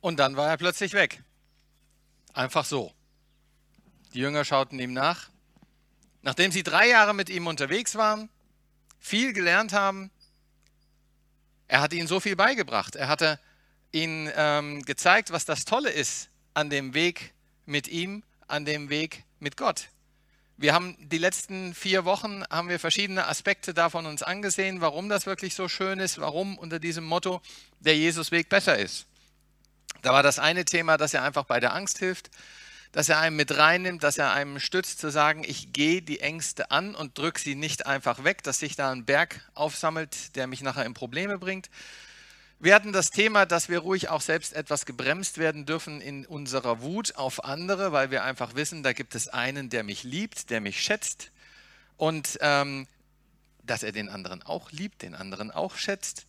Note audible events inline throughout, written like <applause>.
Und dann war er plötzlich weg. Einfach so. Die Jünger schauten ihm nach. Nachdem sie drei Jahre mit ihm unterwegs waren, viel gelernt haben, er hat ihnen so viel beigebracht. Er hatte ihnen ähm, gezeigt, was das Tolle ist an dem Weg mit ihm, an dem Weg mit Gott. Wir haben die letzten vier Wochen haben wir verschiedene Aspekte davon uns angesehen, warum das wirklich so schön ist, warum unter diesem Motto der Jesusweg besser ist. Da war das eine Thema, dass er einfach bei der Angst hilft, dass er einem mit reinnimmt, dass er einem stützt, zu sagen, ich gehe die Ängste an und drücke sie nicht einfach weg, dass sich da ein Berg aufsammelt, der mich nachher in Probleme bringt. Wir hatten das Thema, dass wir ruhig auch selbst etwas gebremst werden dürfen in unserer Wut auf andere, weil wir einfach wissen, da gibt es einen, der mich liebt, der mich schätzt und ähm, dass er den anderen auch liebt, den anderen auch schätzt.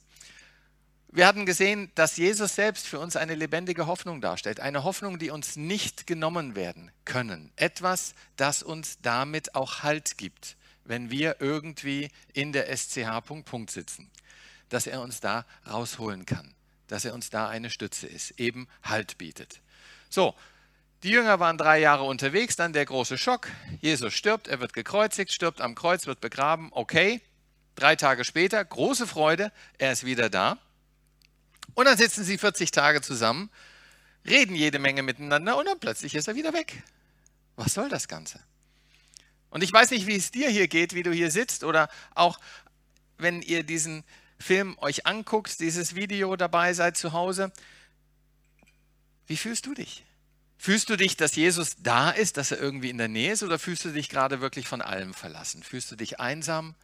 Wir hatten gesehen, dass Jesus selbst für uns eine lebendige Hoffnung darstellt. Eine Hoffnung, die uns nicht genommen werden können. Etwas, das uns damit auch Halt gibt, wenn wir irgendwie in der SCH Punkt, Punkt sitzen. Dass er uns da rausholen kann. Dass er uns da eine Stütze ist, eben Halt bietet. So, die Jünger waren drei Jahre unterwegs, dann der große Schock. Jesus stirbt, er wird gekreuzigt, stirbt am Kreuz, wird begraben. Okay. Drei Tage später, große Freude, er ist wieder da. Und dann sitzen sie 40 Tage zusammen, reden jede Menge miteinander und dann plötzlich ist er wieder weg. Was soll das Ganze? Und ich weiß nicht, wie es dir hier geht, wie du hier sitzt oder auch wenn ihr diesen Film euch anguckt, dieses Video dabei seid zu Hause. Wie fühlst du dich? Fühlst du dich, dass Jesus da ist, dass er irgendwie in der Nähe ist oder fühlst du dich gerade wirklich von allem verlassen? Fühlst du dich einsam?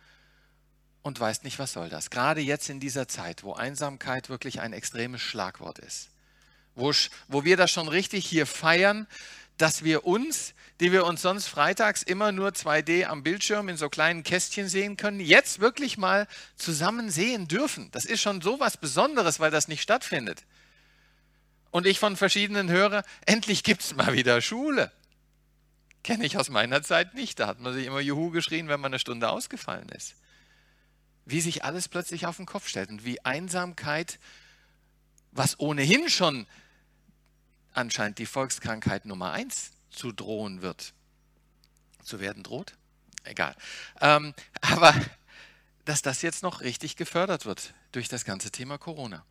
Und weißt nicht, was soll das. Gerade jetzt in dieser Zeit, wo Einsamkeit wirklich ein extremes Schlagwort ist, wo, wo wir das schon richtig hier feiern, dass wir uns, die wir uns sonst freitags immer nur 2D am Bildschirm in so kleinen Kästchen sehen können, jetzt wirklich mal zusammen sehen dürfen. Das ist schon so was Besonderes, weil das nicht stattfindet. Und ich von verschiedenen höre, endlich gibt es mal wieder Schule. Kenne ich aus meiner Zeit nicht. Da hat man sich immer Juhu geschrien, wenn man eine Stunde ausgefallen ist wie sich alles plötzlich auf den Kopf stellt und wie Einsamkeit, was ohnehin schon anscheinend die Volkskrankheit Nummer eins zu drohen wird, zu werden droht, egal. Ähm, <laughs> aber dass das jetzt noch richtig gefördert wird durch das ganze Thema Corona.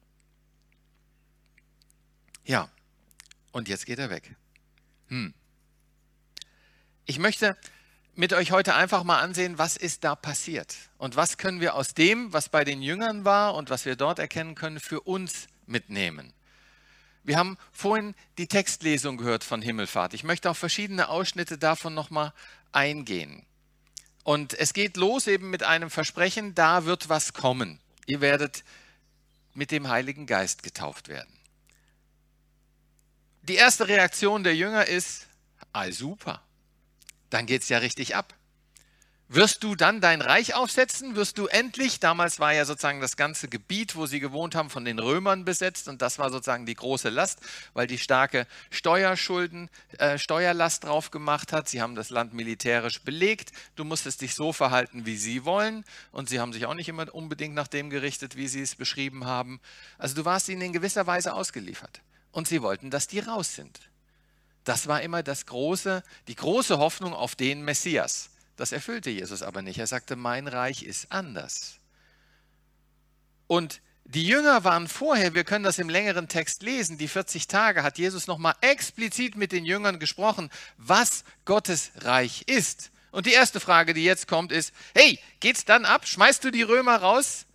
Ja, und jetzt geht er weg. Hm. Ich möchte mit euch heute einfach mal ansehen, was ist da passiert und was können wir aus dem, was bei den Jüngern war und was wir dort erkennen können, für uns mitnehmen. Wir haben vorhin die Textlesung gehört von Himmelfahrt. Ich möchte auf verschiedene Ausschnitte davon nochmal eingehen. Und es geht los eben mit einem Versprechen, da wird was kommen. Ihr werdet mit dem Heiligen Geist getauft werden. Die erste Reaktion der Jünger ist, ah super, dann geht es ja richtig ab. Wirst du dann dein Reich aufsetzen? Wirst du endlich, damals war ja sozusagen das ganze Gebiet, wo sie gewohnt haben, von den Römern besetzt und das war sozusagen die große Last, weil die starke Steuerschulden, äh, Steuerlast drauf gemacht hat. Sie haben das Land militärisch belegt. Du musstest dich so verhalten, wie sie wollen und sie haben sich auch nicht immer unbedingt nach dem gerichtet, wie sie es beschrieben haben. Also du warst ihnen in gewisser Weise ausgeliefert und sie wollten, dass die raus sind. Das war immer das große, die große Hoffnung auf den Messias. Das erfüllte Jesus aber nicht. Er sagte, mein Reich ist anders. Und die Jünger waren vorher, wir können das im längeren Text lesen, die 40 Tage hat Jesus nochmal explizit mit den Jüngern gesprochen, was Gottes Reich ist. Und die erste Frage, die jetzt kommt, ist, hey, geht's dann ab? Schmeißt du die Römer raus?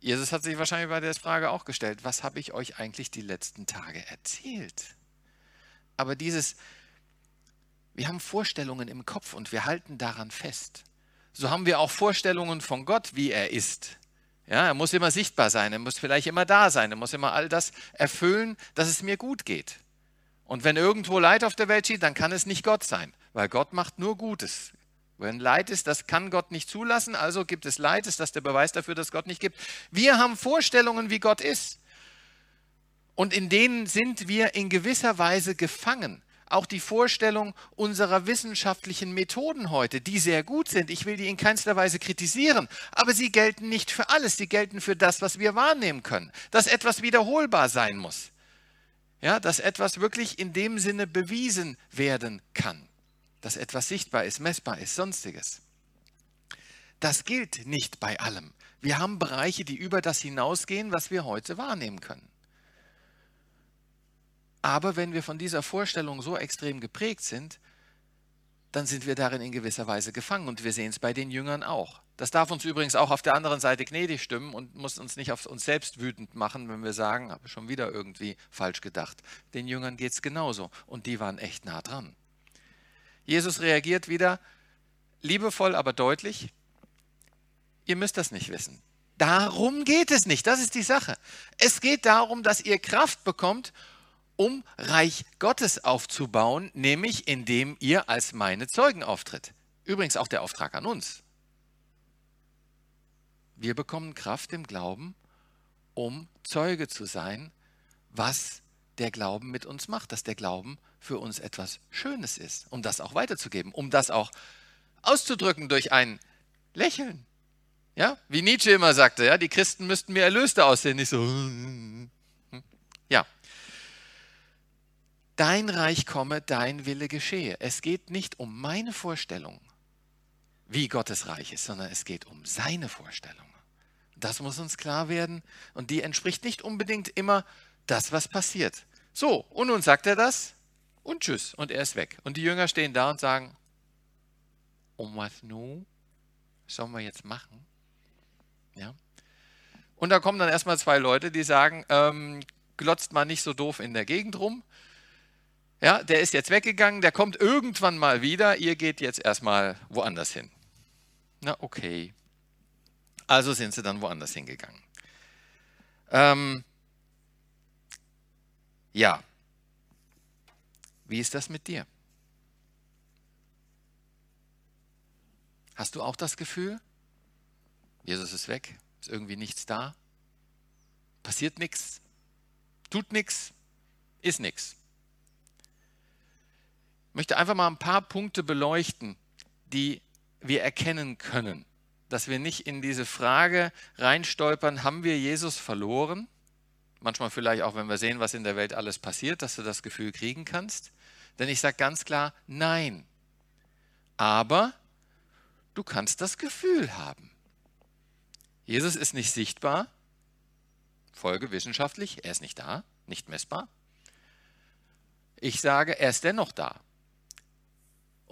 Jesus hat sich wahrscheinlich bei der Frage auch gestellt, was habe ich euch eigentlich die letzten Tage erzählt? Aber dieses, wir haben Vorstellungen im Kopf und wir halten daran fest. So haben wir auch Vorstellungen von Gott, wie er ist. Ja, er muss immer sichtbar sein, er muss vielleicht immer da sein, er muss immer all das erfüllen, dass es mir gut geht. Und wenn irgendwo Leid auf der Welt steht, dann kann es nicht Gott sein, weil Gott macht nur Gutes. Wenn Leid ist, das kann Gott nicht zulassen, also gibt es Leid, ist das der Beweis dafür, dass Gott nicht gibt. Wir haben Vorstellungen, wie Gott ist. Und in denen sind wir in gewisser Weise gefangen. Auch die Vorstellung unserer wissenschaftlichen Methoden heute, die sehr gut sind, ich will die in keinster Weise kritisieren, aber sie gelten nicht für alles, sie gelten für das, was wir wahrnehmen können, dass etwas wiederholbar sein muss. Ja, dass etwas wirklich in dem Sinne bewiesen werden kann. Dass etwas sichtbar ist, messbar ist, sonstiges. Das gilt nicht bei allem. Wir haben Bereiche, die über das hinausgehen, was wir heute wahrnehmen können. Aber wenn wir von dieser Vorstellung so extrem geprägt sind, dann sind wir darin in gewisser Weise gefangen. Und wir sehen es bei den Jüngern auch. Das darf uns übrigens auch auf der anderen Seite gnädig stimmen und muss uns nicht auf uns selbst wütend machen, wenn wir sagen, habe schon wieder irgendwie falsch gedacht. Den Jüngern geht es genauso und die waren echt nah dran. Jesus reagiert wieder liebevoll, aber deutlich. Ihr müsst das nicht wissen. Darum geht es nicht. Das ist die Sache. Es geht darum, dass ihr Kraft bekommt, um Reich Gottes aufzubauen, nämlich indem ihr als meine Zeugen auftritt. Übrigens auch der Auftrag an uns. Wir bekommen Kraft im Glauben, um Zeuge zu sein, was der Glauben mit uns macht, dass der Glauben für uns etwas Schönes ist, um das auch weiterzugeben, um das auch auszudrücken durch ein Lächeln. Ja, wie Nietzsche immer sagte, ja, die Christen müssten mir Erlöste aussehen, nicht so. Ja, dein Reich komme, dein Wille geschehe. Es geht nicht um meine Vorstellung, wie Gottes Reich ist, sondern es geht um seine Vorstellung. Das muss uns klar werden und die entspricht nicht unbedingt immer das, was passiert. So, und nun sagt er das und tschüss und er ist weg. Und die Jünger stehen da und sagen, um was nun? sollen wir jetzt machen? Ja. Und da kommen dann erstmal zwei Leute, die sagen, ähm, glotzt mal nicht so doof in der Gegend rum. Ja, der ist jetzt weggegangen, der kommt irgendwann mal wieder, ihr geht jetzt erstmal woanders hin. Na, okay. Also sind sie dann woanders hingegangen. Ähm, ja. Wie ist das mit dir? Hast du auch das Gefühl, Jesus ist weg, ist irgendwie nichts da, passiert nichts, tut nichts, ist nichts? Möchte einfach mal ein paar Punkte beleuchten, die wir erkennen können, dass wir nicht in diese Frage reinstolpern, haben wir Jesus verloren? Manchmal vielleicht auch, wenn wir sehen, was in der Welt alles passiert, dass du das Gefühl kriegen kannst. Denn ich sage ganz klar, nein. Aber du kannst das Gefühl haben. Jesus ist nicht sichtbar, Folge wissenschaftlich, er ist nicht da, nicht messbar. Ich sage, er ist dennoch da.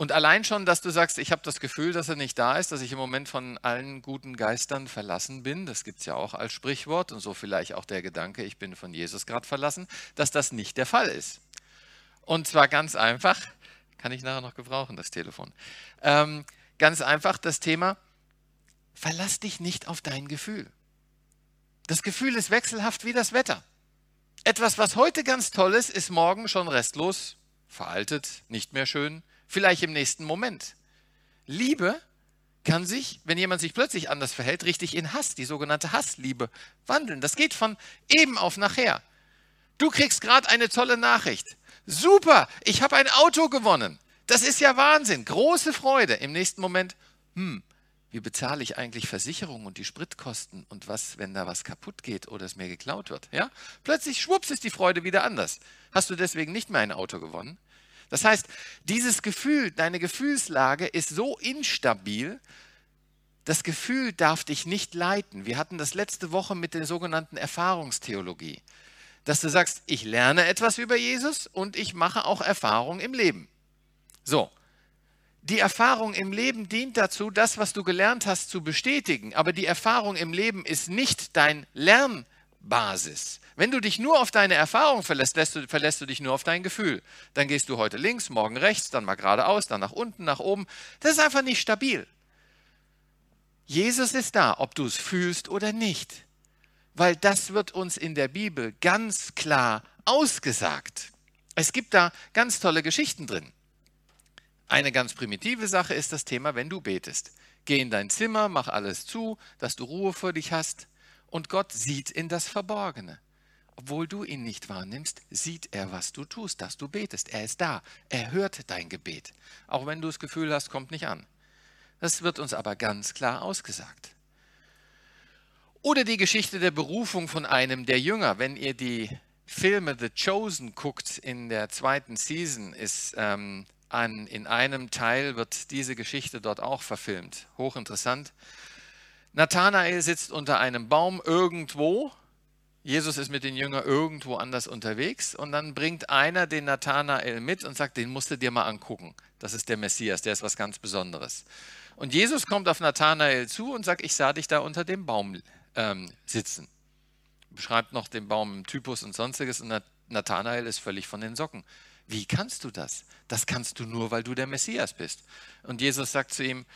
Und allein schon, dass du sagst, ich habe das Gefühl, dass er nicht da ist, dass ich im Moment von allen guten Geistern verlassen bin, das gibt es ja auch als Sprichwort und so vielleicht auch der Gedanke, ich bin von Jesus gerade verlassen, dass das nicht der Fall ist. Und zwar ganz einfach, kann ich nachher noch gebrauchen, das Telefon. Ähm, ganz einfach das Thema, verlass dich nicht auf dein Gefühl. Das Gefühl ist wechselhaft wie das Wetter. Etwas, was heute ganz toll ist, ist morgen schon restlos, veraltet, nicht mehr schön, vielleicht im nächsten Moment. Liebe kann sich, wenn jemand sich plötzlich anders verhält, richtig in Hass, die sogenannte Hassliebe, wandeln. Das geht von eben auf nachher. Du kriegst gerade eine tolle Nachricht. Super, ich habe ein Auto gewonnen. Das ist ja Wahnsinn, große Freude. Im nächsten Moment, hm, wie bezahle ich eigentlich Versicherung und die Spritkosten und was, wenn da was kaputt geht oder es mir geklaut wird? Ja? Plötzlich schwupps ist die Freude wieder anders. Hast du deswegen nicht mehr ein Auto gewonnen? Das heißt, dieses Gefühl, deine Gefühlslage ist so instabil, das Gefühl darf dich nicht leiten. Wir hatten das letzte Woche mit der sogenannten Erfahrungstheologie, dass du sagst, ich lerne etwas über Jesus und ich mache auch Erfahrung im Leben. So, die Erfahrung im Leben dient dazu, das, was du gelernt hast, zu bestätigen. Aber die Erfahrung im Leben ist nicht dein Lern, Basis. Wenn du dich nur auf deine Erfahrung verlässt, du, verlässt du dich nur auf dein Gefühl. Dann gehst du heute links, morgen rechts, dann mal geradeaus, dann nach unten, nach oben. Das ist einfach nicht stabil. Jesus ist da, ob du es fühlst oder nicht. Weil das wird uns in der Bibel ganz klar ausgesagt. Es gibt da ganz tolle Geschichten drin. Eine ganz primitive Sache ist das Thema, wenn du betest. Geh in dein Zimmer, mach alles zu, dass du Ruhe für dich hast und Gott sieht in das Verborgene. Obwohl du ihn nicht wahrnimmst, sieht er, was du tust, dass du betest. Er ist da. Er hört dein Gebet. Auch wenn du das Gefühl hast, kommt nicht an. Das wird uns aber ganz klar ausgesagt. Oder die Geschichte der Berufung von einem der Jünger. Wenn ihr die Filme The Chosen guckt in der zweiten Season, ist ähm, an, in einem Teil wird diese Geschichte dort auch verfilmt. Hochinteressant. Nathanael sitzt unter einem Baum irgendwo. Jesus ist mit den Jüngern irgendwo anders unterwegs und dann bringt einer den Nathanael mit und sagt, den musst du dir mal angucken. Das ist der Messias, der ist was ganz Besonderes. Und Jesus kommt auf Nathanael zu und sagt, ich sah dich da unter dem Baum ähm, sitzen. Beschreibt noch den Baum im Typus und sonstiges und Nathanael ist völlig von den Socken. Wie kannst du das? Das kannst du nur, weil du der Messias bist. Und Jesus sagt zu ihm,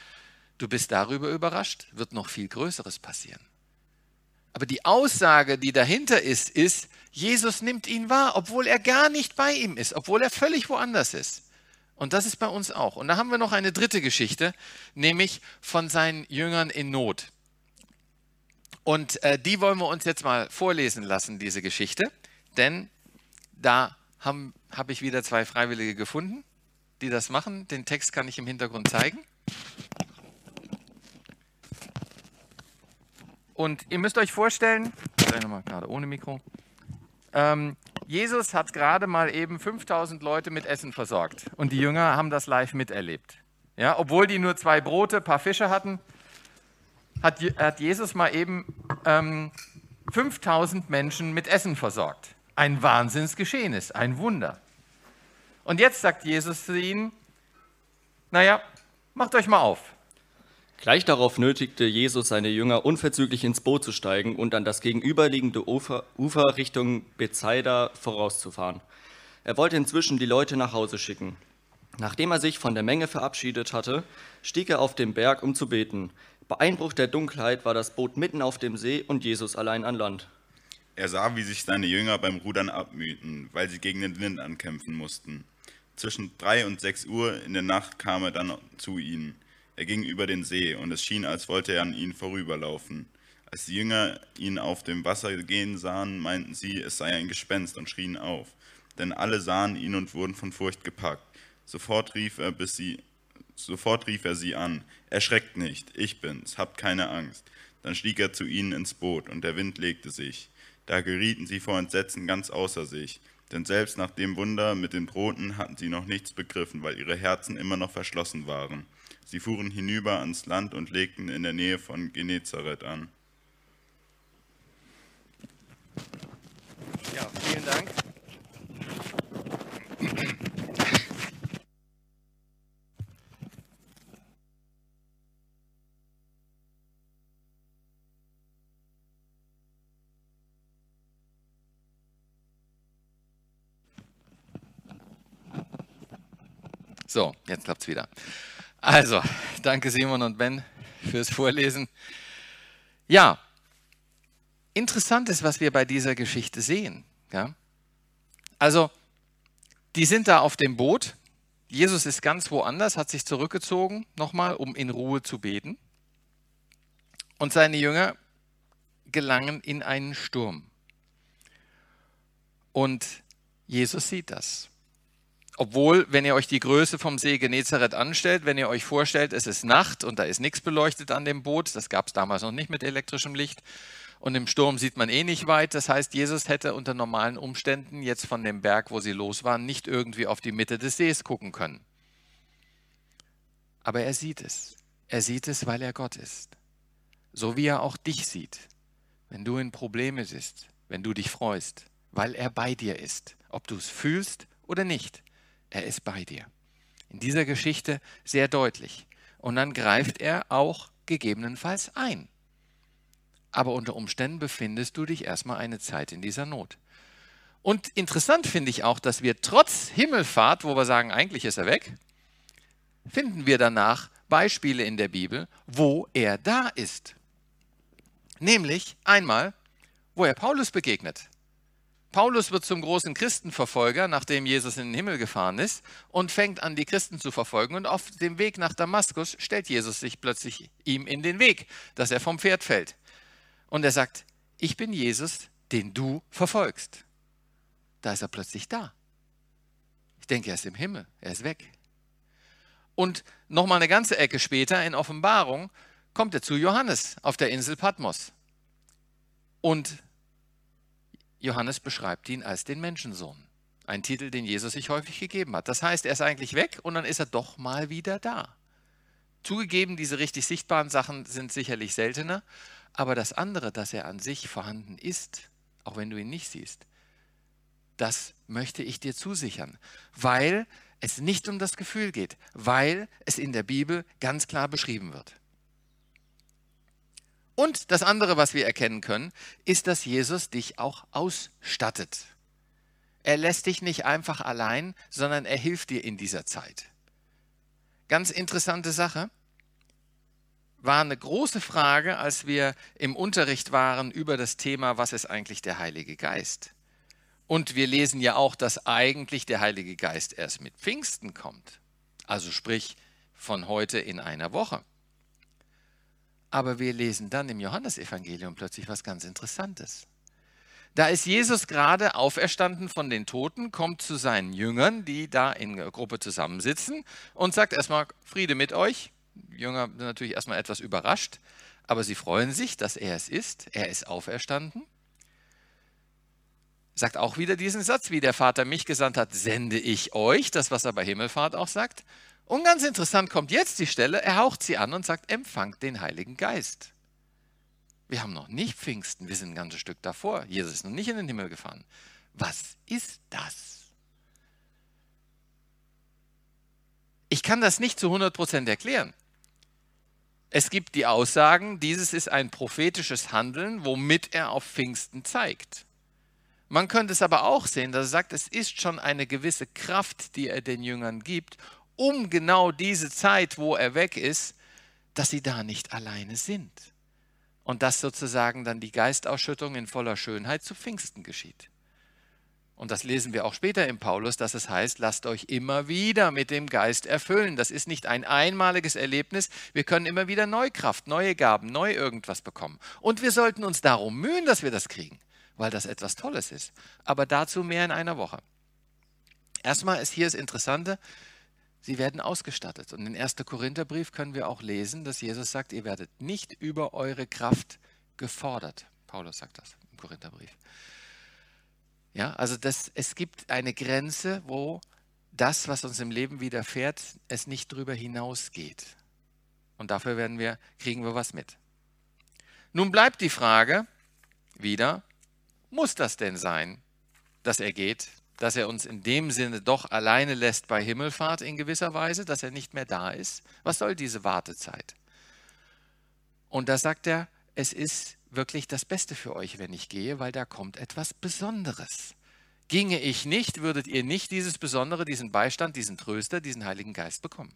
du bist darüber überrascht, wird noch viel Größeres passieren. Aber die Aussage, die dahinter ist, ist, Jesus nimmt ihn wahr, obwohl er gar nicht bei ihm ist, obwohl er völlig woanders ist. Und das ist bei uns auch. Und da haben wir noch eine dritte Geschichte, nämlich von seinen Jüngern in Not. Und äh, die wollen wir uns jetzt mal vorlesen lassen, diese Geschichte, denn da habe hab ich wieder zwei Freiwillige gefunden, die das machen. Den Text kann ich im Hintergrund zeigen. Und ihr müsst euch vorstellen, nochmal gerade ohne Mikro, ähm, Jesus hat gerade mal eben 5000 Leute mit Essen versorgt und die Jünger haben das live miterlebt. Ja, obwohl die nur zwei Brote, ein paar Fische hatten, hat, hat Jesus mal eben ähm, 5000 Menschen mit Essen versorgt ein Wahnsinnsgeschehen ist, ein Wunder. Und jetzt sagt Jesus zu ihnen, naja, macht euch mal auf. Gleich darauf nötigte Jesus seine Jünger unverzüglich ins Boot zu steigen und an das gegenüberliegende Ufer, Ufer Richtung Bethsaida vorauszufahren. Er wollte inzwischen die Leute nach Hause schicken. Nachdem er sich von der Menge verabschiedet hatte, stieg er auf den Berg, um zu beten. Bei Einbruch der Dunkelheit war das Boot mitten auf dem See und Jesus allein an Land. Er sah, wie sich seine Jünger beim Rudern abmühten, weil sie gegen den Wind ankämpfen mussten. Zwischen drei und sechs Uhr in der Nacht kam er dann zu ihnen. Er ging über den See, und es schien, als wollte er an ihnen vorüberlaufen. Als die Jünger ihn auf dem Wasser gehen sahen, meinten sie, es sei ein Gespenst und schrien auf. Denn alle sahen ihn und wurden von Furcht gepackt. Sofort rief er, bis sie, sofort rief er sie an. Erschreckt nicht, ich bin's, habt keine Angst. Dann stieg er zu ihnen ins Boot, und der Wind legte sich. Da gerieten sie vor Entsetzen ganz außer sich. Denn selbst nach dem Wunder mit den Broten hatten sie noch nichts begriffen, weil ihre Herzen immer noch verschlossen waren. Sie fuhren hinüber ans Land und legten in der Nähe von Genezareth an. Ja, vielen Dank. So, jetzt klappt es wieder. Also, danke Simon und Ben fürs Vorlesen. Ja, interessant ist, was wir bei dieser Geschichte sehen. Ja? Also, die sind da auf dem Boot. Jesus ist ganz woanders, hat sich zurückgezogen, nochmal, um in Ruhe zu beten. Und seine Jünger gelangen in einen Sturm. Und Jesus sieht das. Obwohl, wenn ihr euch die Größe vom See Genezareth anstellt, wenn ihr euch vorstellt, es ist Nacht und da ist nichts beleuchtet an dem Boot, das gab es damals noch nicht mit elektrischem Licht, und im Sturm sieht man eh nicht weit. Das heißt, Jesus hätte unter normalen Umständen jetzt von dem Berg, wo sie los waren, nicht irgendwie auf die Mitte des Sees gucken können. Aber er sieht es. Er sieht es, weil er Gott ist. So wie er auch dich sieht, wenn du in Probleme bist, wenn du dich freust, weil er bei dir ist, ob du es fühlst oder nicht. Er ist bei dir. In dieser Geschichte sehr deutlich. Und dann greift er auch gegebenenfalls ein. Aber unter Umständen befindest du dich erstmal eine Zeit in dieser Not. Und interessant finde ich auch, dass wir trotz Himmelfahrt, wo wir sagen, eigentlich ist er weg, finden wir danach Beispiele in der Bibel, wo er da ist. Nämlich einmal, wo er Paulus begegnet. Paulus wird zum großen Christenverfolger, nachdem Jesus in den Himmel gefahren ist, und fängt an, die Christen zu verfolgen. Und auf dem Weg nach Damaskus stellt Jesus sich plötzlich ihm in den Weg, dass er vom Pferd fällt. Und er sagt, ich bin Jesus, den du verfolgst. Da ist er plötzlich da. Ich denke, er ist im Himmel, er ist weg. Und nochmal eine ganze Ecke später in Offenbarung kommt er zu Johannes auf der Insel Patmos. Und Johannes beschreibt ihn als den Menschensohn. Ein Titel, den Jesus sich häufig gegeben hat. Das heißt, er ist eigentlich weg und dann ist er doch mal wieder da. Zugegeben, diese richtig sichtbaren Sachen sind sicherlich seltener, aber das andere, dass er an sich vorhanden ist, auch wenn du ihn nicht siehst, das möchte ich dir zusichern, weil es nicht um das Gefühl geht, weil es in der Bibel ganz klar beschrieben wird. Und das andere, was wir erkennen können, ist, dass Jesus dich auch ausstattet. Er lässt dich nicht einfach allein, sondern er hilft dir in dieser Zeit. Ganz interessante Sache. War eine große Frage, als wir im Unterricht waren über das Thema, was ist eigentlich der Heilige Geist? Und wir lesen ja auch, dass eigentlich der Heilige Geist erst mit Pfingsten kommt. Also sprich von heute in einer Woche. Aber wir lesen dann im Johannesevangelium plötzlich was ganz Interessantes. Da ist Jesus gerade auferstanden von den Toten, kommt zu seinen Jüngern, die da in der Gruppe zusammensitzen und sagt erstmal Friede mit euch. Die Jünger sind natürlich erstmal etwas überrascht, aber sie freuen sich, dass er es ist. Er ist auferstanden. Sagt auch wieder diesen Satz, wie der Vater mich gesandt hat, sende ich euch, das was er bei Himmelfahrt auch sagt. Und ganz interessant kommt jetzt die Stelle, er haucht sie an und sagt, empfangt den Heiligen Geist. Wir haben noch nicht Pfingsten, wir sind ein ganzes Stück davor. Jesus ist noch nicht in den Himmel gefahren. Was ist das? Ich kann das nicht zu 100% erklären. Es gibt die Aussagen, dieses ist ein prophetisches Handeln, womit er auf Pfingsten zeigt. Man könnte es aber auch sehen, dass er sagt, es ist schon eine gewisse Kraft, die er den Jüngern gibt, um genau diese Zeit, wo er weg ist, dass sie da nicht alleine sind. Und dass sozusagen dann die Geistausschüttung in voller Schönheit zu Pfingsten geschieht. Und das lesen wir auch später im Paulus, dass es heißt, lasst euch immer wieder mit dem Geist erfüllen. Das ist nicht ein einmaliges Erlebnis. Wir können immer wieder neue Kraft, neue Gaben, neu irgendwas bekommen. Und wir sollten uns darum mühen, dass wir das kriegen, weil das etwas Tolles ist. Aber dazu mehr in einer Woche. Erstmal ist hier das Interessante, Sie werden ausgestattet. Und in 1. Korintherbrief können wir auch lesen, dass Jesus sagt, ihr werdet nicht über eure Kraft gefordert. Paulus sagt das im Korintherbrief. Ja, also das, es gibt eine Grenze, wo das, was uns im Leben widerfährt, es nicht drüber hinausgeht. Und dafür werden wir, kriegen wir was mit. Nun bleibt die Frage wieder, muss das denn sein, dass er geht? Dass er uns in dem Sinne doch alleine lässt bei Himmelfahrt in gewisser Weise, dass er nicht mehr da ist. Was soll diese Wartezeit? Und da sagt er, es ist wirklich das Beste für euch, wenn ich gehe, weil da kommt etwas Besonderes. Ginge ich nicht, würdet ihr nicht dieses Besondere, diesen Beistand, diesen Tröster, diesen Heiligen Geist bekommen.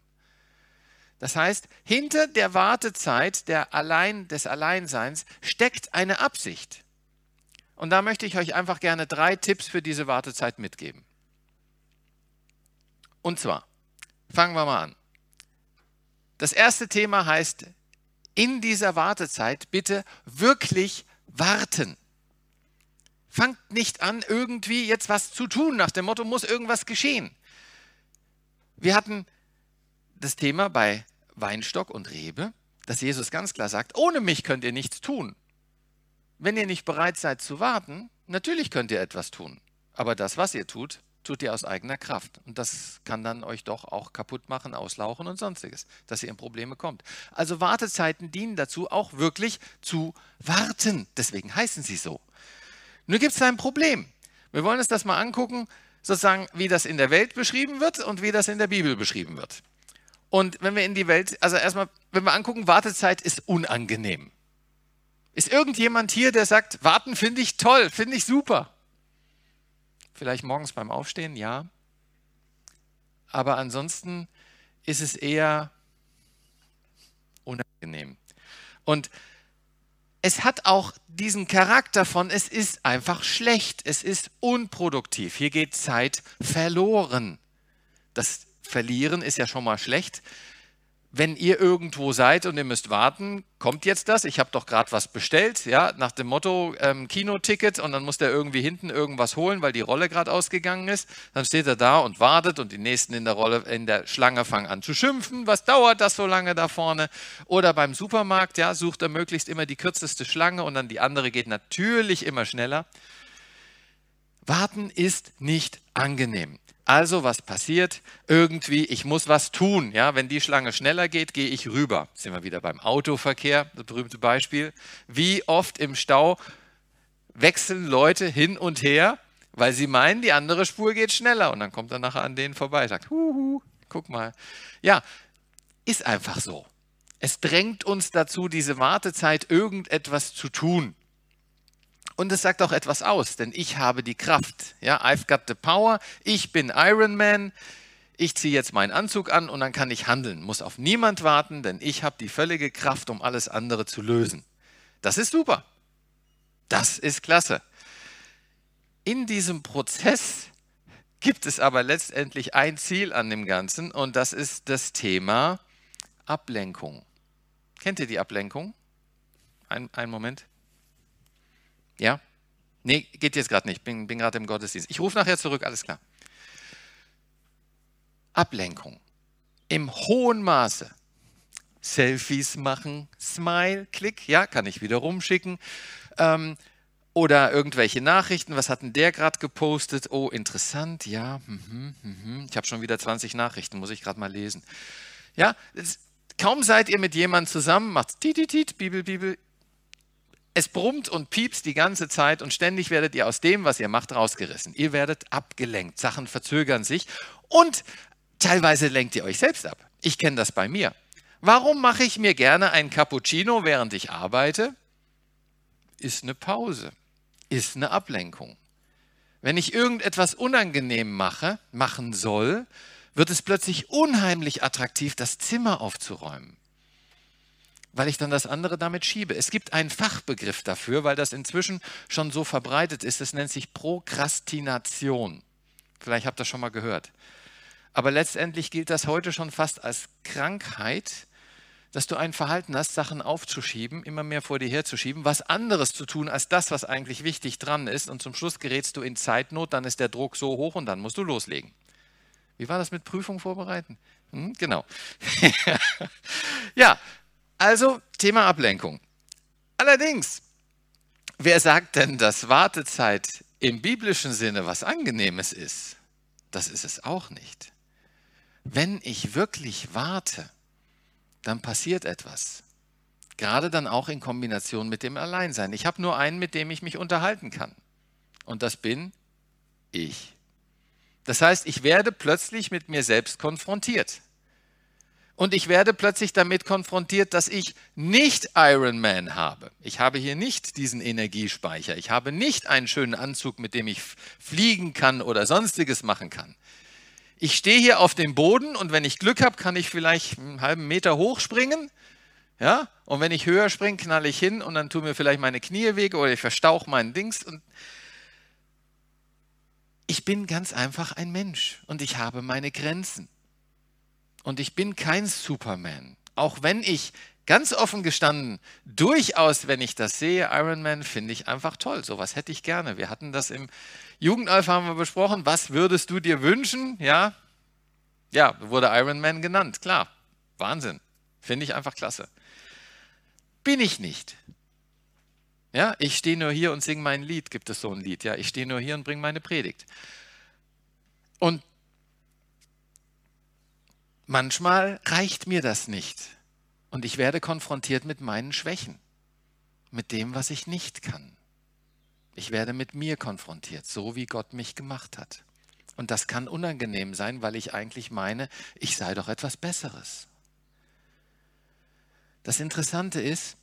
Das heißt, hinter der Wartezeit der Allein, des Alleinseins steckt eine Absicht. Und da möchte ich euch einfach gerne drei Tipps für diese Wartezeit mitgeben. Und zwar, fangen wir mal an. Das erste Thema heißt, in dieser Wartezeit bitte wirklich warten. Fangt nicht an, irgendwie jetzt was zu tun, nach dem Motto, muss irgendwas geschehen. Wir hatten das Thema bei Weinstock und Rebe, dass Jesus ganz klar sagt, ohne mich könnt ihr nichts tun. Wenn ihr nicht bereit seid zu warten, natürlich könnt ihr etwas tun. Aber das, was ihr tut, tut ihr aus eigener Kraft. Und das kann dann euch doch auch kaputt machen, auslauchen und sonstiges, dass ihr in Probleme kommt. Also Wartezeiten dienen dazu, auch wirklich zu warten. Deswegen heißen sie so. Nur gibt es ein Problem. Wir wollen uns das mal angucken, sozusagen, wie das in der Welt beschrieben wird und wie das in der Bibel beschrieben wird. Und wenn wir in die Welt, also erstmal, wenn wir angucken, Wartezeit ist unangenehm. Ist irgendjemand hier, der sagt, warten finde ich toll, finde ich super? Vielleicht morgens beim Aufstehen, ja. Aber ansonsten ist es eher unangenehm. Und es hat auch diesen Charakter von, es ist einfach schlecht, es ist unproduktiv. Hier geht Zeit verloren. Das Verlieren ist ja schon mal schlecht wenn ihr irgendwo seid und ihr müsst warten, kommt jetzt das? Ich habe doch gerade was bestellt, ja, nach dem Motto ähm, Kinoticket und dann muss der irgendwie hinten irgendwas holen, weil die Rolle gerade ausgegangen ist. Dann steht er da und wartet und die nächsten in der Rolle in der Schlange fangen an zu schimpfen. Was dauert das so lange da vorne? Oder beim Supermarkt, ja, sucht er möglichst immer die kürzeste Schlange und dann die andere geht natürlich immer schneller. Warten ist nicht angenehm. Also was passiert? Irgendwie, ich muss was tun. Ja, wenn die Schlange schneller geht, gehe ich rüber. Sind wir wieder beim Autoverkehr, das berühmte Beispiel. Wie oft im Stau wechseln Leute hin und her, weil sie meinen, die andere Spur geht schneller und dann kommt er nachher an denen vorbei, sagt, huhu, guck mal. Ja, ist einfach so. Es drängt uns dazu, diese Wartezeit irgendetwas zu tun. Und es sagt auch etwas aus, denn ich habe die Kraft. Ja, I've got the power. Ich bin Iron Man. Ich ziehe jetzt meinen Anzug an und dann kann ich handeln. Muss auf niemand warten, denn ich habe die völlige Kraft, um alles andere zu lösen. Das ist super. Das ist klasse. In diesem Prozess gibt es aber letztendlich ein Ziel an dem Ganzen und das ist das Thema Ablenkung. Kennt ihr die Ablenkung? Ein, einen Moment. Ja? Nee, geht jetzt gerade nicht. Bin, bin gerade im Gottesdienst. Ich rufe nachher zurück, alles klar. Ablenkung. Im hohen Maße. Selfies machen, Smile, Klick, ja, kann ich wieder rumschicken. Ähm, oder irgendwelche Nachrichten, was hat denn der gerade gepostet? Oh, interessant, ja. Mhm, mhm. Ich habe schon wieder 20 Nachrichten, muss ich gerade mal lesen. Ja, kaum seid ihr mit jemandem zusammen, macht titit, Bibel, Bibel, es brummt und piepst die ganze Zeit und ständig werdet ihr aus dem, was ihr macht, rausgerissen. Ihr werdet abgelenkt, Sachen verzögern sich und teilweise lenkt ihr euch selbst ab. Ich kenne das bei mir. Warum mache ich mir gerne ein Cappuccino, während ich arbeite? Ist eine Pause, ist eine Ablenkung. Wenn ich irgendetwas unangenehm mache, machen soll, wird es plötzlich unheimlich attraktiv, das Zimmer aufzuräumen weil ich dann das andere damit schiebe. Es gibt einen Fachbegriff dafür, weil das inzwischen schon so verbreitet ist. Es nennt sich Prokrastination. Vielleicht habt ihr das schon mal gehört. Aber letztendlich gilt das heute schon fast als Krankheit, dass du ein Verhalten hast, Sachen aufzuschieben, immer mehr vor dir herzuschieben, was anderes zu tun als das, was eigentlich wichtig dran ist. Und zum Schluss gerätst du in Zeitnot, dann ist der Druck so hoch und dann musst du loslegen. Wie war das mit Prüfung vorbereiten? Hm, genau. <laughs> ja, also Thema Ablenkung. Allerdings, wer sagt denn, dass Wartezeit im biblischen Sinne was Angenehmes ist? Das ist es auch nicht. Wenn ich wirklich warte, dann passiert etwas. Gerade dann auch in Kombination mit dem Alleinsein. Ich habe nur einen, mit dem ich mich unterhalten kann. Und das bin ich. Das heißt, ich werde plötzlich mit mir selbst konfrontiert und ich werde plötzlich damit konfrontiert, dass ich nicht Iron Man habe. Ich habe hier nicht diesen Energiespeicher. Ich habe nicht einen schönen Anzug, mit dem ich fliegen kann oder sonstiges machen kann. Ich stehe hier auf dem Boden und wenn ich Glück habe, kann ich vielleicht einen halben Meter hochspringen. Ja? Und wenn ich höher springe, knalle ich hin und dann tun mir vielleicht meine Knie weh oder ich verstauche meinen Dings. Und ich bin ganz einfach ein Mensch und ich habe meine Grenzen. Und ich bin kein Superman. Auch wenn ich ganz offen gestanden, durchaus, wenn ich das sehe, Iron Man finde ich einfach toll. Sowas hätte ich gerne. Wir hatten das im Jugendalpha haben wir besprochen. Was würdest du dir wünschen? Ja, ja, wurde Iron Man genannt. Klar, Wahnsinn. Finde ich einfach klasse. Bin ich nicht. Ja, ich stehe nur hier und singe mein Lied, gibt es so ein Lied. Ja, ich stehe nur hier und bringe meine Predigt. Und Manchmal reicht mir das nicht und ich werde konfrontiert mit meinen Schwächen, mit dem, was ich nicht kann. Ich werde mit mir konfrontiert, so wie Gott mich gemacht hat. Und das kann unangenehm sein, weil ich eigentlich meine, ich sei doch etwas Besseres. Das Interessante ist,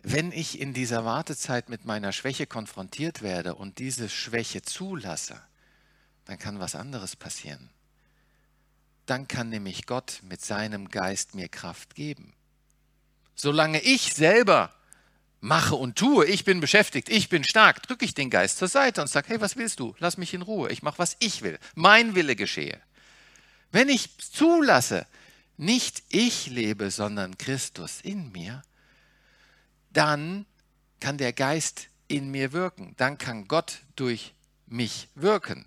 wenn ich in dieser Wartezeit mit meiner Schwäche konfrontiert werde und diese Schwäche zulasse, dann kann was anderes passieren dann kann nämlich Gott mit seinem Geist mir Kraft geben. Solange ich selber mache und tue, ich bin beschäftigt, ich bin stark, drücke ich den Geist zur Seite und sage, hey, was willst du? Lass mich in Ruhe, ich mache, was ich will, mein Wille geschehe. Wenn ich zulasse, nicht ich lebe, sondern Christus in mir, dann kann der Geist in mir wirken, dann kann Gott durch mich wirken.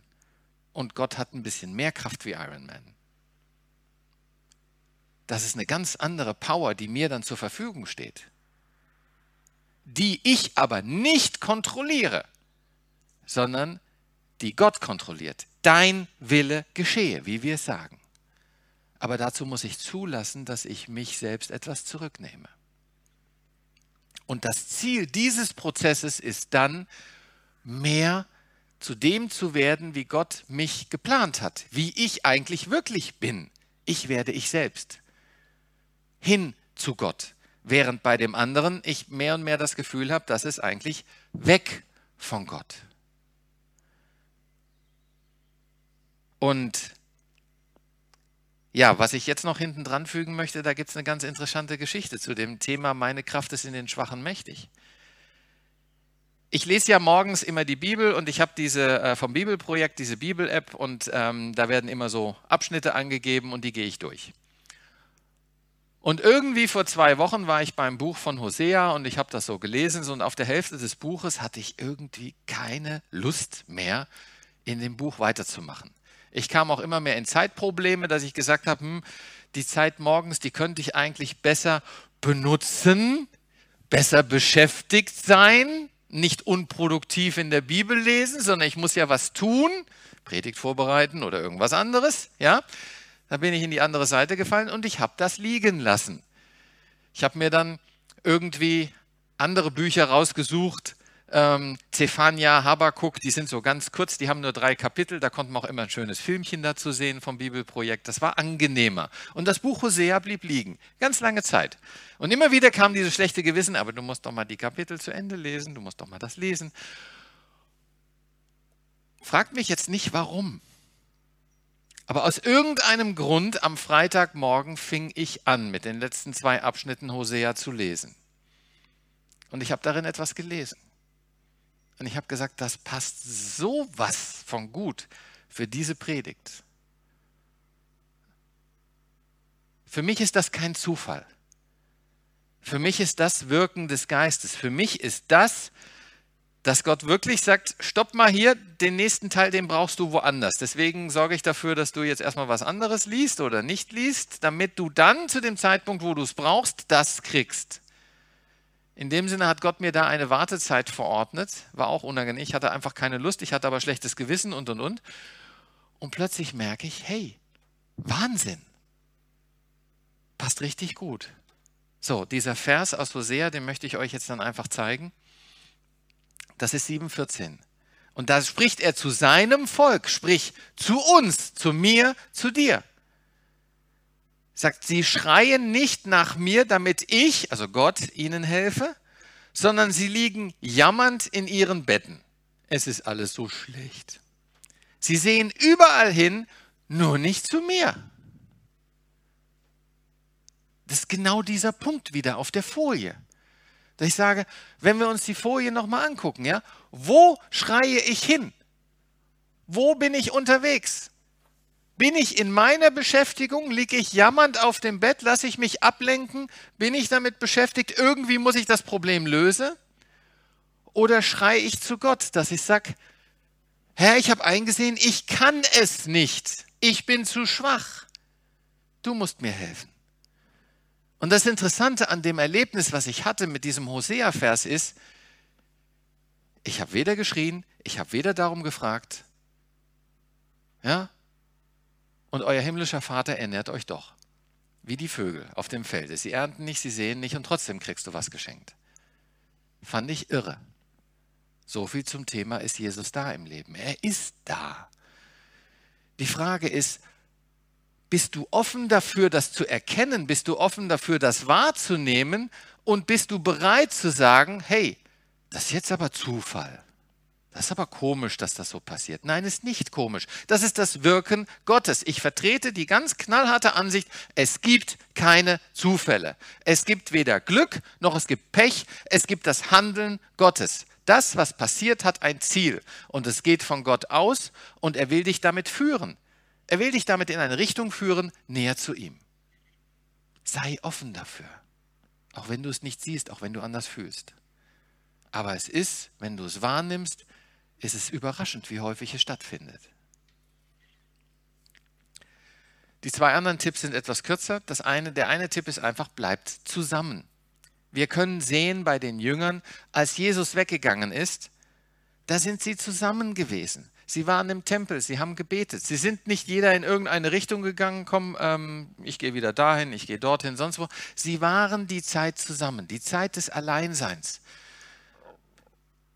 Und Gott hat ein bisschen mehr Kraft wie Iron Man. Das ist eine ganz andere Power, die mir dann zur Verfügung steht, die ich aber nicht kontrolliere. sondern die Gott kontrolliert. Dein Wille geschehe, wie wir es sagen. Aber dazu muss ich zulassen, dass ich mich selbst etwas zurücknehme. Und das Ziel dieses Prozesses ist dann, mehr zu dem zu werden, wie Gott mich geplant hat, wie ich eigentlich wirklich bin. Ich werde ich selbst. Hin zu Gott. Während bei dem anderen ich mehr und mehr das Gefühl habe, dass es eigentlich weg von Gott. Und ja, was ich jetzt noch hinten dran fügen möchte, da gibt es eine ganz interessante Geschichte zu dem Thema, meine Kraft ist in den Schwachen mächtig. Ich lese ja morgens immer die Bibel und ich habe diese äh, vom Bibelprojekt, diese Bibel-App und ähm, da werden immer so Abschnitte angegeben und die gehe ich durch. Und irgendwie vor zwei Wochen war ich beim Buch von Hosea und ich habe das so gelesen und auf der Hälfte des Buches hatte ich irgendwie keine Lust mehr, in dem Buch weiterzumachen. Ich kam auch immer mehr in Zeitprobleme, dass ich gesagt habe, hm, die Zeit morgens, die könnte ich eigentlich besser benutzen, besser beschäftigt sein, nicht unproduktiv in der Bibel lesen, sondern ich muss ja was tun, Predigt vorbereiten oder irgendwas anderes, ja? Da bin ich in die andere Seite gefallen und ich habe das liegen lassen. Ich habe mir dann irgendwie andere Bücher rausgesucht, ähm, Zephania, Habakuk, die sind so ganz kurz, die haben nur drei Kapitel, da konnte man auch immer ein schönes Filmchen dazu sehen vom Bibelprojekt. Das war angenehmer. Und das Buch Hosea blieb liegen, ganz lange Zeit. Und immer wieder kam dieses schlechte Gewissen, aber du musst doch mal die Kapitel zu Ende lesen, du musst doch mal das lesen. Fragt mich jetzt nicht, warum. Aber aus irgendeinem Grund am Freitagmorgen fing ich an, mit den letzten zwei Abschnitten Hosea zu lesen. Und ich habe darin etwas gelesen. Und ich habe gesagt, das passt so was von gut für diese Predigt. Für mich ist das kein Zufall. Für mich ist das Wirken des Geistes. Für mich ist das, dass Gott wirklich sagt, stopp mal hier, den nächsten Teil, den brauchst du woanders. Deswegen sorge ich dafür, dass du jetzt erstmal was anderes liest oder nicht liest, damit du dann zu dem Zeitpunkt, wo du es brauchst, das kriegst. In dem Sinne hat Gott mir da eine Wartezeit verordnet, war auch unangenehm. Ich hatte einfach keine Lust, ich hatte aber schlechtes Gewissen und und und. Und plötzlich merke ich, hey, Wahnsinn. Passt richtig gut. So, dieser Vers aus Hosea, den möchte ich euch jetzt dann einfach zeigen. Das ist 7,14. Und da spricht er zu seinem Volk, sprich zu uns, zu mir, zu dir. Sagt, sie schreien nicht nach mir, damit ich, also Gott, ihnen helfe, sondern sie liegen jammernd in ihren Betten. Es ist alles so schlecht. Sie sehen überall hin, nur nicht zu mir. Das ist genau dieser Punkt wieder auf der Folie. Dass ich sage, wenn wir uns die Folie nochmal angucken, ja, wo schreie ich hin? Wo bin ich unterwegs? Bin ich in meiner Beschäftigung? Liege ich jammernd auf dem Bett? Lasse ich mich ablenken? Bin ich damit beschäftigt? Irgendwie muss ich das Problem lösen? Oder schreie ich zu Gott, dass ich sage, Herr, ich habe eingesehen, ich kann es nicht. Ich bin zu schwach. Du musst mir helfen. Und das Interessante an dem Erlebnis, was ich hatte mit diesem Hosea-Vers ist, ich habe weder geschrien, ich habe weder darum gefragt, ja, und euer himmlischer Vater ernährt euch doch, wie die Vögel auf dem Felde. Sie ernten nicht, sie sehen nicht und trotzdem kriegst du was geschenkt. Fand ich irre. So viel zum Thema, ist Jesus da im Leben? Er ist da. Die Frage ist, bist du offen dafür, das zu erkennen? Bist du offen dafür, das wahrzunehmen? Und bist du bereit zu sagen, hey, das ist jetzt aber Zufall. Das ist aber komisch, dass das so passiert. Nein, ist nicht komisch. Das ist das Wirken Gottes. Ich vertrete die ganz knallharte Ansicht, es gibt keine Zufälle. Es gibt weder Glück noch es gibt Pech. Es gibt das Handeln Gottes. Das, was passiert, hat ein Ziel und es geht von Gott aus und er will dich damit führen. Er will dich damit in eine Richtung führen, näher zu ihm. Sei offen dafür, auch wenn du es nicht siehst, auch wenn du anders fühlst. Aber es ist, wenn du es wahrnimmst, ist es überraschend, wie häufig es stattfindet. Die zwei anderen Tipps sind etwas kürzer. Das eine, der eine Tipp ist einfach, bleibt zusammen. Wir können sehen bei den Jüngern, als Jesus weggegangen ist, Da sind sie zusammen gewesen. Sie waren im Tempel, sie haben gebetet. Sie sind nicht jeder in irgendeine Richtung gegangen, komm, ähm, ich gehe wieder dahin, ich gehe dorthin, sonst wo. Sie waren die Zeit zusammen, die Zeit des Alleinseins.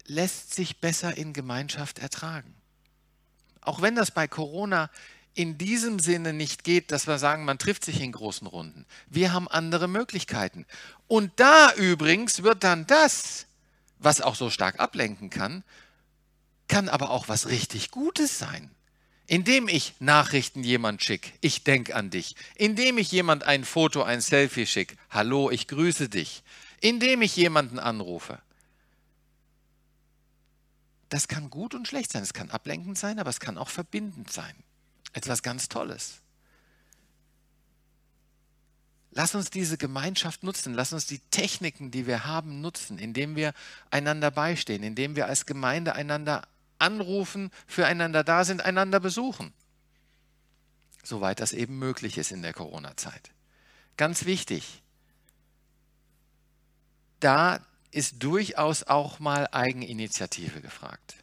Lässt sich besser in Gemeinschaft ertragen. Auch wenn das bei Corona in diesem Sinne nicht geht, dass wir sagen, man trifft sich in großen Runden. Wir haben andere Möglichkeiten. Und da übrigens wird dann das, was auch so stark ablenken kann, kann aber auch was richtig Gutes sein. Indem ich Nachrichten jemand schick, ich denke an dich. Indem ich jemand ein Foto, ein Selfie schick, hallo, ich grüße dich. Indem ich jemanden anrufe. Das kann gut und schlecht sein. Es kann ablenkend sein, aber es kann auch verbindend sein. Etwas ganz Tolles. Lass uns diese Gemeinschaft nutzen, lass uns die Techniken, die wir haben, nutzen, indem wir einander beistehen, indem wir als Gemeinde einander anrufen, füreinander da sind, einander besuchen. Soweit das eben möglich ist in der Corona-Zeit. Ganz wichtig, da ist durchaus auch mal Eigeninitiative gefragt.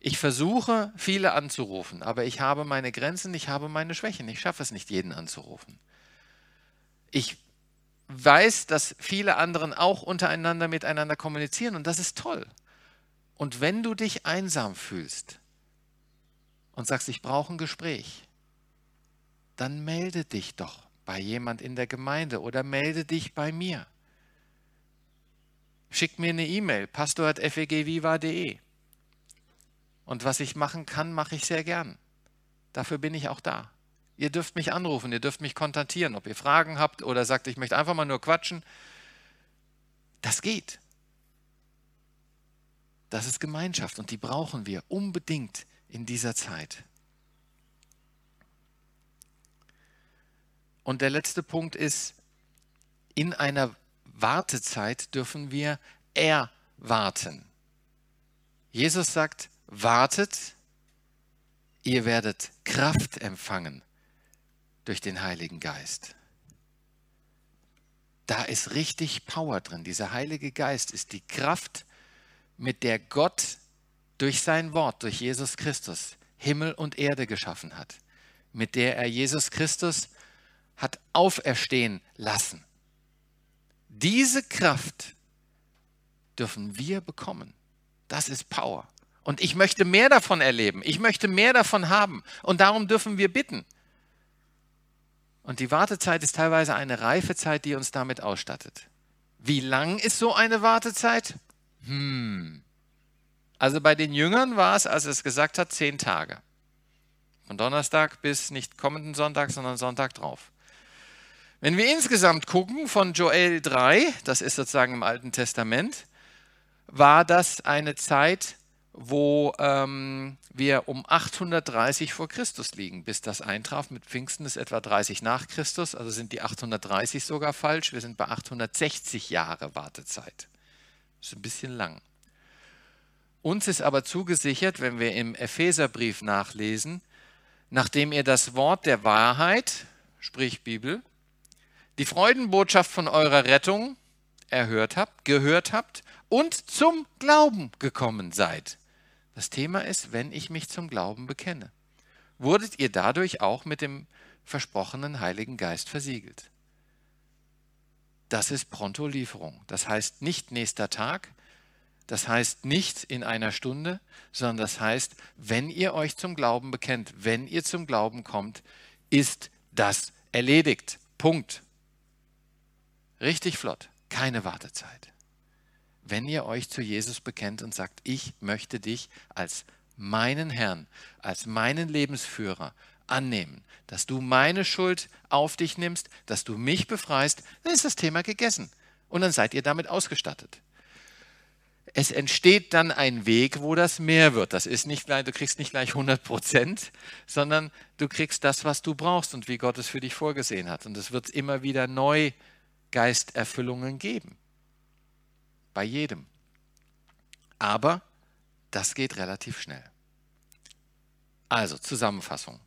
Ich versuche, viele anzurufen, aber ich habe meine Grenzen, ich habe meine Schwächen. Ich schaffe es nicht, jeden anzurufen. Ich weiß, dass viele anderen auch untereinander miteinander kommunizieren und das ist toll. Und wenn du dich einsam fühlst und sagst, ich brauche ein Gespräch, dann melde dich doch bei jemand in der Gemeinde oder melde dich bei mir. Schick mir eine E-Mail, pastor.fegviva.de. Und was ich machen kann, mache ich sehr gern. Dafür bin ich auch da. Ihr dürft mich anrufen, ihr dürft mich kontaktieren, ob ihr Fragen habt oder sagt, ich möchte einfach mal nur quatschen. Das geht. Das ist Gemeinschaft und die brauchen wir unbedingt in dieser Zeit. Und der letzte Punkt ist, in einer Wartezeit dürfen wir erwarten. Jesus sagt, wartet, ihr werdet Kraft empfangen durch den Heiligen Geist. Da ist richtig Power drin. Dieser Heilige Geist ist die Kraft, mit der Gott durch sein Wort, durch Jesus Christus, Himmel und Erde geschaffen hat, mit der er Jesus Christus hat auferstehen lassen. Diese Kraft dürfen wir bekommen. Das ist Power. Und ich möchte mehr davon erleben. Ich möchte mehr davon haben. Und darum dürfen wir bitten. Und die Wartezeit ist teilweise eine Reifezeit, die uns damit ausstattet. Wie lang ist so eine Wartezeit? Hm. Also bei den Jüngern war es, als er es gesagt hat, zehn Tage. Von Donnerstag bis nicht kommenden Sonntag, sondern Sonntag drauf. Wenn wir insgesamt gucken, von Joel 3, das ist sozusagen im Alten Testament, war das eine Zeit, wo ähm, wir um 830 vor Christus liegen, bis das eintraf. Mit Pfingsten ist etwa 30 nach Christus, also sind die 830 sogar falsch. Wir sind bei 860 Jahre Wartezeit. Ist ein bisschen lang. Uns ist aber zugesichert, wenn wir im Epheserbrief nachlesen, nachdem ihr das Wort der Wahrheit, sprich Bibel, die Freudenbotschaft von eurer Rettung erhört habt, gehört habt und zum Glauben gekommen seid. Das Thema ist, wenn ich mich zum Glauben bekenne. Wurdet ihr dadurch auch mit dem versprochenen Heiligen Geist versiegelt? Das ist Prontolieferung. Das heißt nicht nächster Tag, das heißt nicht in einer Stunde, sondern das heißt, wenn ihr euch zum Glauben bekennt, wenn ihr zum Glauben kommt, ist das erledigt. Punkt. Richtig flott, keine Wartezeit. Wenn ihr euch zu Jesus bekennt und sagt, ich möchte dich als meinen Herrn, als meinen Lebensführer, annehmen, dass du meine Schuld auf dich nimmst, dass du mich befreist, dann ist das Thema gegessen. Und dann seid ihr damit ausgestattet. Es entsteht dann ein Weg, wo das mehr wird. Das ist nicht gleich, du kriegst nicht gleich 100 Prozent, sondern du kriegst das, was du brauchst und wie Gott es für dich vorgesehen hat. Und es wird immer wieder neu Geisterfüllungen geben. Bei jedem. Aber das geht relativ schnell. Also Zusammenfassung.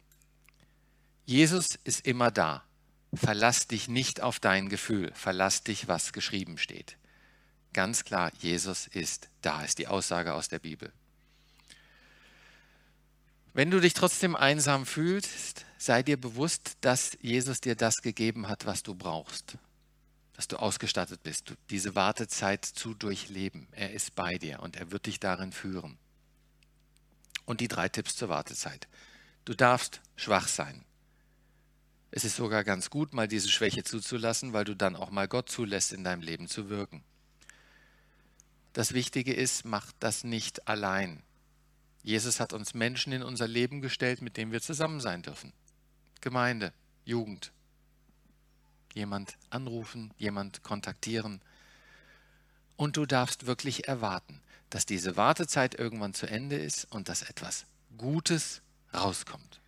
Jesus ist immer da. Verlass dich nicht auf dein Gefühl, verlass dich, was geschrieben steht. Ganz klar, Jesus ist da, ist die Aussage aus der Bibel. Wenn du dich trotzdem einsam fühlst, sei dir bewusst, dass Jesus dir das gegeben hat, was du brauchst. Dass du ausgestattet bist, diese Wartezeit zu durchleben. Er ist bei dir und er wird dich darin führen. Und die drei Tipps zur Wartezeit. Du darfst schwach sein. Es ist sogar ganz gut, mal diese Schwäche zuzulassen, weil du dann auch mal Gott zulässt, in deinem Leben zu wirken. Das Wichtige ist, mach das nicht allein. Jesus hat uns Menschen in unser Leben gestellt, mit denen wir zusammen sein dürfen. Gemeinde, Jugend. Jemand anrufen, jemand kontaktieren. Und du darfst wirklich erwarten, dass diese Wartezeit irgendwann zu Ende ist und dass etwas Gutes rauskommt.